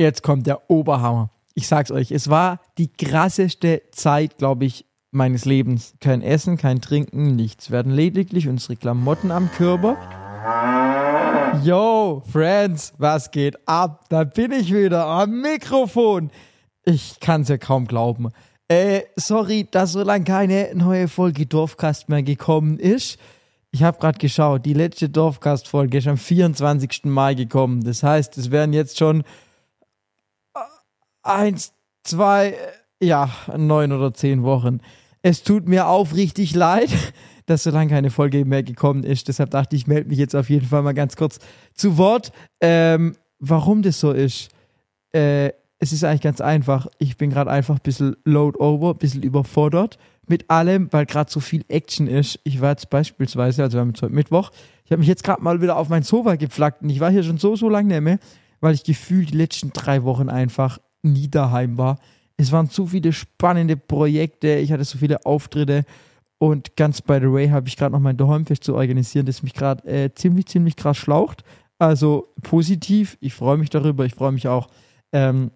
jetzt kommt der Oberhammer. Ich sag's euch, es war die krasseste Zeit, glaube ich, meines Lebens. Kein Essen, kein Trinken, nichts. Wir hatten lediglich unsere Klamotten am Körper. Yo, Friends, was geht ab? Da bin ich wieder am Mikrofon. Ich kann's ja kaum glauben. Äh, sorry, dass so lange keine neue Folge Dorfcast mehr gekommen ist. Ich habe gerade geschaut, die letzte Dorfcast-Folge ist am 24. Mai gekommen. Das heißt, es wären jetzt schon eins, zwei, ja, neun oder zehn Wochen. Es tut mir aufrichtig leid, dass so lange keine Folge mehr gekommen ist. Deshalb dachte ich, ich melde mich jetzt auf jeden Fall mal ganz kurz zu Wort. Ähm, warum das so ist? Äh, es ist eigentlich ganz einfach. Ich bin gerade einfach ein bisschen load over, ein bisschen überfordert mit allem, weil gerade so viel Action ist. Ich war jetzt beispielsweise, also wir haben jetzt heute Mittwoch, ich habe mich jetzt gerade mal wieder auf mein Sofa gepflackt und ich war hier schon so, so lange nicht mehr, weil ich gefühlt die letzten drei Wochen einfach nie daheim war. Es waren zu viele spannende Projekte, ich hatte so viele Auftritte und ganz by the way habe ich gerade noch mein Daheimfest zu organisieren, das mich gerade äh, ziemlich, ziemlich krass schlaucht. Also positiv, ich freue mich darüber, ich freue mich auch, ähm,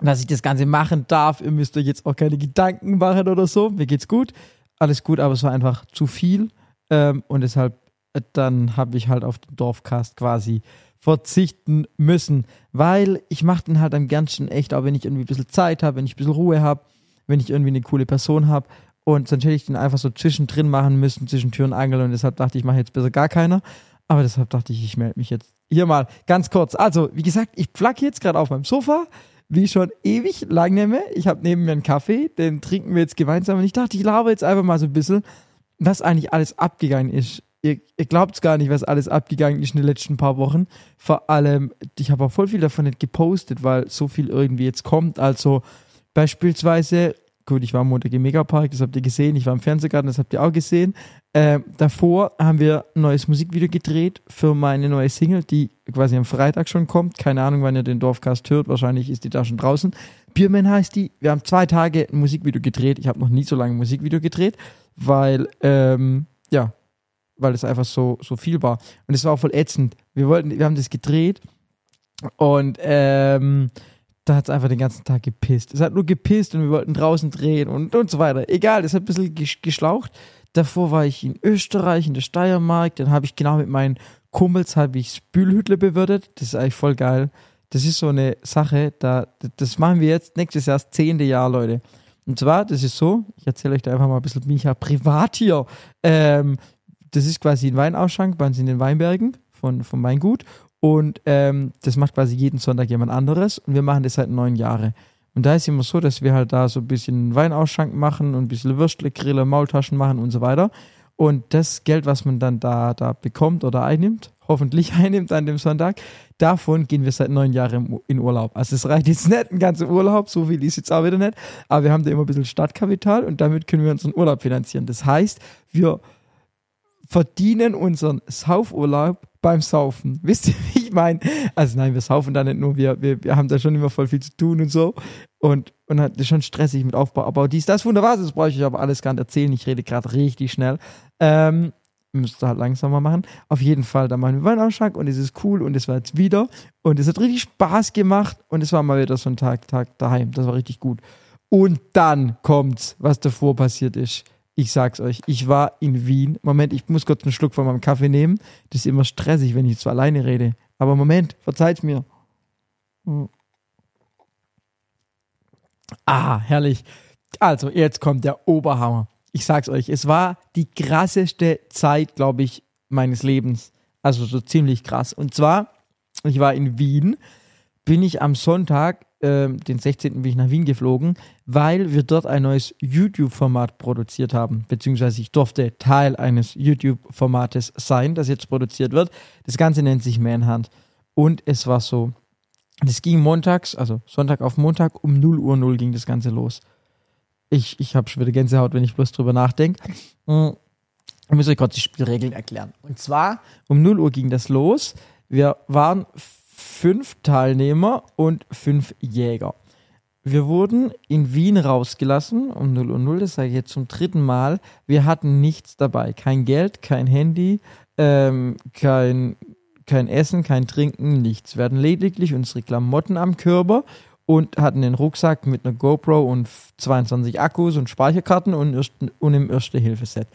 dass ich das Ganze machen darf. Ihr müsst euch jetzt auch keine Gedanken machen oder so. Mir geht's gut, alles gut, aber es war einfach zu viel ähm, und deshalb äh, dann habe ich halt auf den Dorfcast quasi verzichten müssen, weil ich mache den halt am ganzen echt, auch wenn ich irgendwie ein bisschen Zeit habe, wenn ich ein bisschen Ruhe habe, wenn ich irgendwie eine coole Person habe und sonst hätte ich den einfach so zwischendrin machen müssen, zwischen Tür und Angel. Und deshalb dachte ich, ich mache jetzt besser gar keiner, aber deshalb dachte ich, ich melde mich jetzt hier mal ganz kurz. Also, wie gesagt, ich plack jetzt gerade auf meinem Sofa, wie schon ewig lang nehme. Ich habe neben mir einen Kaffee, den trinken wir jetzt gemeinsam. Und ich dachte, ich laber jetzt einfach mal so ein bisschen, was eigentlich alles abgegangen ist ihr, ihr glaubt gar nicht, was alles abgegangen ist in den letzten paar Wochen. Vor allem, ich habe auch voll viel davon nicht gepostet, weil so viel irgendwie jetzt kommt. Also beispielsweise, gut, ich war am Montag im Megapark, das habt ihr gesehen. Ich war im Fernsehgarten, das habt ihr auch gesehen. Äh, davor haben wir ein neues Musikvideo gedreht für meine neue Single, die quasi am Freitag schon kommt. Keine Ahnung, wann ihr den Dorfcast hört. Wahrscheinlich ist die da schon draußen. Bierman heißt die. Wir haben zwei Tage ein Musikvideo gedreht. Ich habe noch nie so lange ein Musikvideo gedreht, weil, ähm, ja, weil es einfach so, so viel war. Und es war auch voll ätzend. Wir wollten, wir haben das gedreht und ähm, da hat es einfach den ganzen Tag gepisst. Es hat nur gepisst und wir wollten draußen drehen und, und so weiter. Egal, es hat ein bisschen geschlaucht. Davor war ich in Österreich, in der Steiermark. Dann habe ich genau mit meinen Kumpels habe ich Spülhütle bewirtet. Das ist eigentlich voll geil. Das ist so eine Sache, da, das machen wir jetzt nächstes Jahr das zehnte Jahr, Leute. Und zwar, das ist so, ich erzähle euch da einfach mal ein bisschen, bin ich ja privat hier. Ähm, das ist quasi ein Weinausschank bei uns in den Weinbergen von, vom Weingut. Und ähm, das macht quasi jeden Sonntag jemand anderes. Und wir machen das seit neun Jahren. Und da ist immer so, dass wir halt da so ein bisschen Weinausschank machen und ein bisschen Würstle, Grille, Maultaschen machen und so weiter. Und das Geld, was man dann da, da bekommt oder einnimmt, hoffentlich einnimmt an dem Sonntag, davon gehen wir seit neun Jahren in Urlaub. Also es reicht jetzt nicht ein ganzer Urlaub, so viel ist jetzt auch wieder nicht, aber wir haben da immer ein bisschen Startkapital und damit können wir unseren Urlaub finanzieren. Das heißt, wir verdienen unseren Saufurlaub beim Saufen. Wisst ihr, wie ich meine? Also nein, wir saufen da nicht nur, wir, wir, wir haben da schon immer voll viel zu tun und so. Und, und ist schon stressig mit Aufbau. Aber dies, das wunderbar, das brauche ich aber alles gar nicht erzählen. Ich rede gerade richtig schnell. Ähm, müsste halt langsamer machen. Auf jeden Fall, da machen wir Weinausschank und es ist cool und es war jetzt wieder. Und es hat richtig Spaß gemacht und es war mal wieder so ein Tag, Tag daheim. Das war richtig gut. Und dann kommt's, was davor passiert ist. Ich sag's euch, ich war in Wien. Moment, ich muss kurz einen Schluck von meinem Kaffee nehmen. Das ist immer stressig, wenn ich so alleine rede. Aber Moment, verzeiht mir. Ah, herrlich. Also, jetzt kommt der Oberhammer. Ich sag's euch, es war die krasseste Zeit, glaube ich, meines Lebens. Also so ziemlich krass. Und zwar, ich war in Wien, bin ich am Sonntag ähm, den 16. bin ich nach Wien geflogen, weil wir dort ein neues YouTube-Format produziert haben. Beziehungsweise ich durfte Teil eines YouTube-Formates sein, das jetzt produziert wird. Das Ganze nennt sich Manhunt. Und es war so, das ging montags, also Sonntag auf Montag, um 0 Uhr 0 ging das Ganze los. Ich, ich habe schon wieder Gänsehaut, wenn ich bloß drüber nachdenke. Hm, ich muss euch kurz die Spielregeln erklären. Und zwar, um 0 Uhr ging das los. Wir waren fünf Teilnehmer und fünf Jäger. Wir wurden in Wien rausgelassen um 0 Uhr 0, das sage ich jetzt zum dritten Mal. Wir hatten nichts dabei. Kein Geld, kein Handy, ähm, kein, kein Essen, kein Trinken, nichts. Wir hatten lediglich unsere Klamotten am Körper und hatten den Rucksack mit einer GoPro und 22 Akkus und Speicherkarten und, und im Erste-Hilfe-Set.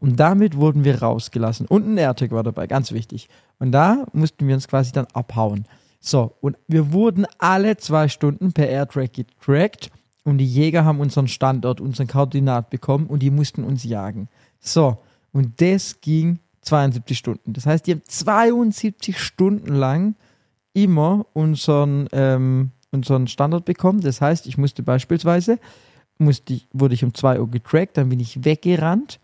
Und damit wurden wir rausgelassen. Und ein AirTag war dabei, ganz wichtig. Und da mussten wir uns quasi dann abhauen. So, und wir wurden alle zwei Stunden per AirTrack getrackt und die Jäger haben unseren Standort, unseren Koordinat bekommen und die mussten uns jagen. So, und das ging 72 Stunden. Das heißt, die haben 72 Stunden lang immer unseren, ähm, unseren Standort bekommen. Das heißt, ich musste beispielsweise, musste wurde ich um 2 Uhr getrackt, dann bin ich weggerannt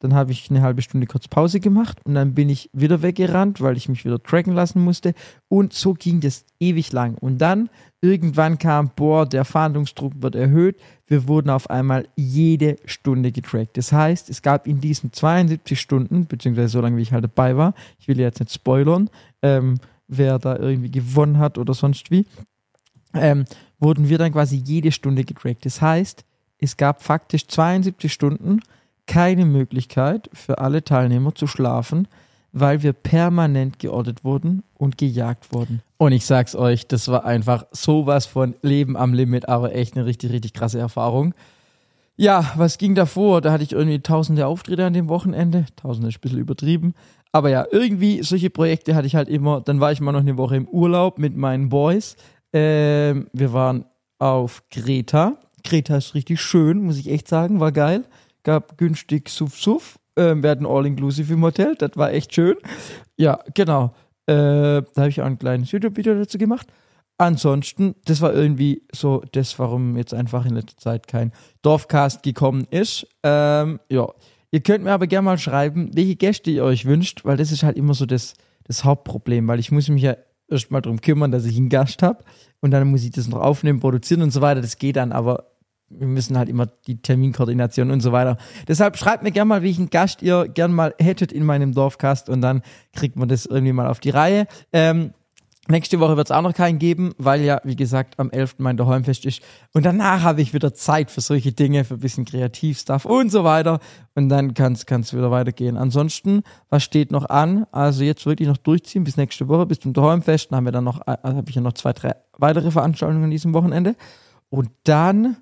dann habe ich eine halbe Stunde kurz Pause gemacht und dann bin ich wieder weggerannt, weil ich mich wieder tracken lassen musste. Und so ging das ewig lang. Und dann irgendwann kam, boah, der Fahndungsdruck wird erhöht. Wir wurden auf einmal jede Stunde getrackt. Das heißt, es gab in diesen 72 Stunden, beziehungsweise so lange wie ich halt dabei war, ich will jetzt nicht spoilern, ähm, wer da irgendwie gewonnen hat oder sonst wie, ähm, wurden wir dann quasi jede Stunde getrackt. Das heißt, es gab faktisch 72 Stunden, keine Möglichkeit für alle Teilnehmer zu schlafen, weil wir permanent geortet wurden und gejagt wurden. Und ich sag's euch, das war einfach sowas von Leben am Limit, aber echt eine richtig, richtig krasse Erfahrung. Ja, was ging davor? Da hatte ich irgendwie tausende Auftritte an dem Wochenende. Tausende ist ein bisschen übertrieben. Aber ja, irgendwie solche Projekte hatte ich halt immer. Dann war ich mal noch eine Woche im Urlaub mit meinen Boys. Ähm, wir waren auf Kreta. Kreta ist richtig schön, muss ich echt sagen, war geil gab günstig Suff Suff. Ähm, wir hatten All-Inclusive im Hotel, das war echt schön. Ja, genau. Äh, da habe ich auch ein kleines YouTube-Video dazu gemacht. Ansonsten, das war irgendwie so das, warum jetzt einfach in letzter Zeit kein Dorfcast gekommen ist. Ähm, ja, ihr könnt mir aber gerne mal schreiben, welche Gäste ihr euch wünscht, weil das ist halt immer so das, das Hauptproblem, weil ich muss mich ja erstmal darum kümmern, dass ich einen Gast habe und dann muss ich das noch aufnehmen, produzieren und so weiter. Das geht dann, aber wir müssen halt immer die Terminkoordination und so weiter. Deshalb schreibt mir gerne mal, welchen Gast ihr gern mal hättet in meinem Dorfcast und dann kriegt man das irgendwie mal auf die Reihe. Ähm, nächste Woche wird es auch noch keinen geben, weil ja, wie gesagt, am 11. mein Daheimfest ist. Und danach habe ich wieder Zeit für solche Dinge, für ein bisschen Kreativstuff und so weiter. Und dann kann es wieder weitergehen. Ansonsten, was steht noch an? Also jetzt wirklich noch durchziehen bis nächste Woche, bis zum Daheimfest. Dann haben wir dann noch, also habe ich ja noch zwei, drei weitere Veranstaltungen an diesem Wochenende. Und dann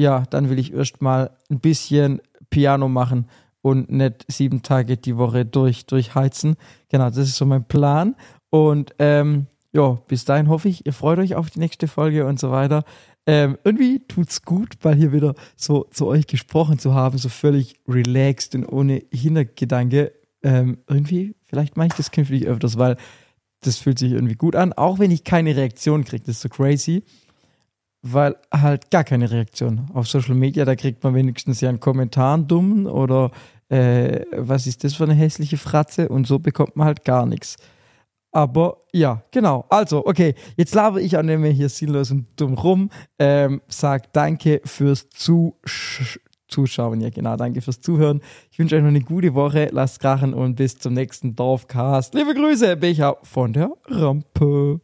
ja, dann will ich erstmal ein bisschen Piano machen und nicht sieben Tage die Woche durch, durchheizen. Genau, das ist so mein Plan. Und ähm, ja, bis dahin hoffe ich, ihr freut euch auf die nächste Folge und so weiter. Ähm, irgendwie tut's gut, mal hier wieder so zu euch gesprochen zu haben, so völlig relaxed und ohne Hintergedanke. Ähm, irgendwie, vielleicht mache ich das künftig öfters, weil das fühlt sich irgendwie gut an, auch wenn ich keine Reaktion kriege. Das ist so crazy weil halt gar keine Reaktion. Auf Social Media, da kriegt man wenigstens ja einen Kommentar, einen dummen oder äh, was ist das für eine hässliche Fratze und so bekommt man halt gar nichts. Aber ja, genau. Also, okay, jetzt laber ich an dem hier sinnlos und dumm rum. Ähm, sag danke fürs Zusch Zuschauen. Ja, genau, danke fürs Zuhören. Ich wünsche euch noch eine gute Woche. Lasst krachen und bis zum nächsten Dorfcast. Liebe Grüße, Becher von der Rampe.